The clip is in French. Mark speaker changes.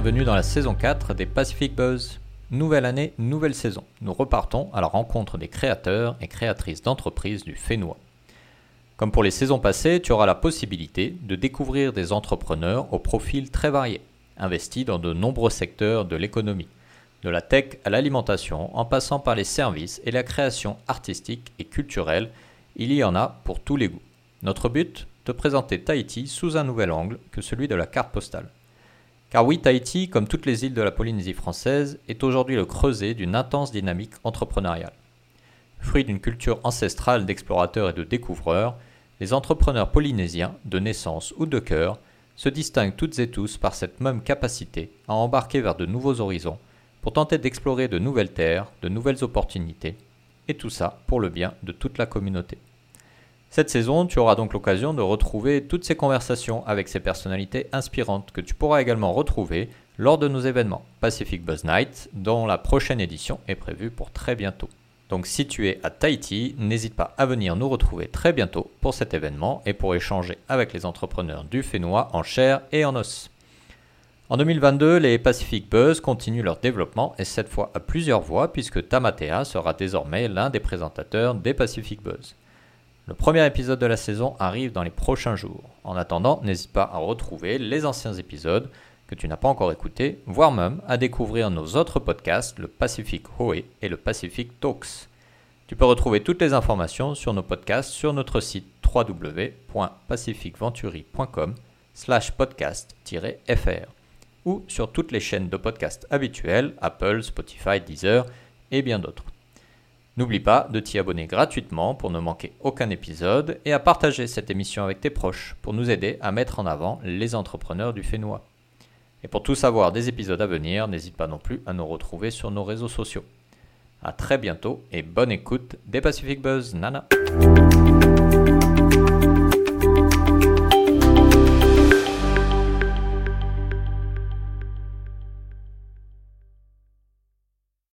Speaker 1: bienvenue dans la saison 4 des Pacific Buzz. Nouvelle année, nouvelle saison. Nous repartons à la rencontre des créateurs et créatrices d'entreprises du Fénois. Comme pour les saisons passées, tu auras la possibilité de découvrir des entrepreneurs au profil très varié, investis dans de nombreux secteurs de l'économie, de la tech à l'alimentation, en passant par les services et la création artistique et culturelle, il y en a pour tous les goûts. Notre but Te présenter Tahiti sous un nouvel angle que celui de la carte postale. Car oui, Tahiti, comme toutes les îles de la Polynésie française, est aujourd'hui le creuset d'une intense dynamique entrepreneuriale. Fruit d'une culture ancestrale d'explorateurs et de découvreurs, les entrepreneurs polynésiens, de naissance ou de cœur, se distinguent toutes et tous par cette même capacité à embarquer vers de nouveaux horizons pour tenter d'explorer de nouvelles terres, de nouvelles opportunités, et tout ça pour le bien de toute la communauté. Cette saison, tu auras donc l'occasion de retrouver toutes ces conversations avec ces personnalités inspirantes que tu pourras également retrouver lors de nos événements Pacific Buzz Night, dont la prochaine édition est prévue pour très bientôt. Donc si tu es à Tahiti, n'hésite pas à venir nous retrouver très bientôt pour cet événement et pour échanger avec les entrepreneurs du Fénois en chair et en os. En 2022, les Pacific Buzz continuent leur développement et cette fois à plusieurs voix puisque Tamatea sera désormais l'un des présentateurs des Pacific Buzz. Le premier épisode de la saison arrive dans les prochains jours. En attendant, n'hésite pas à retrouver les anciens épisodes que tu n'as pas encore écoutés, voire même à découvrir nos autres podcasts, le Pacific Hoé et le Pacific Talks. Tu peux retrouver toutes les informations sur nos podcasts sur notre site www.pacificventuri.com slash podcast-fr ou sur toutes les chaînes de podcasts habituelles, Apple, Spotify, Deezer et bien d'autres. N'oublie pas de t'y abonner gratuitement pour ne manquer aucun épisode et à partager cette émission avec tes proches pour nous aider à mettre en avant les entrepreneurs du Fénois. Et pour tout savoir des épisodes à venir, n'hésite pas non plus à nous retrouver sur nos réseaux sociaux. A très bientôt et bonne écoute des Pacific Buzz Nana.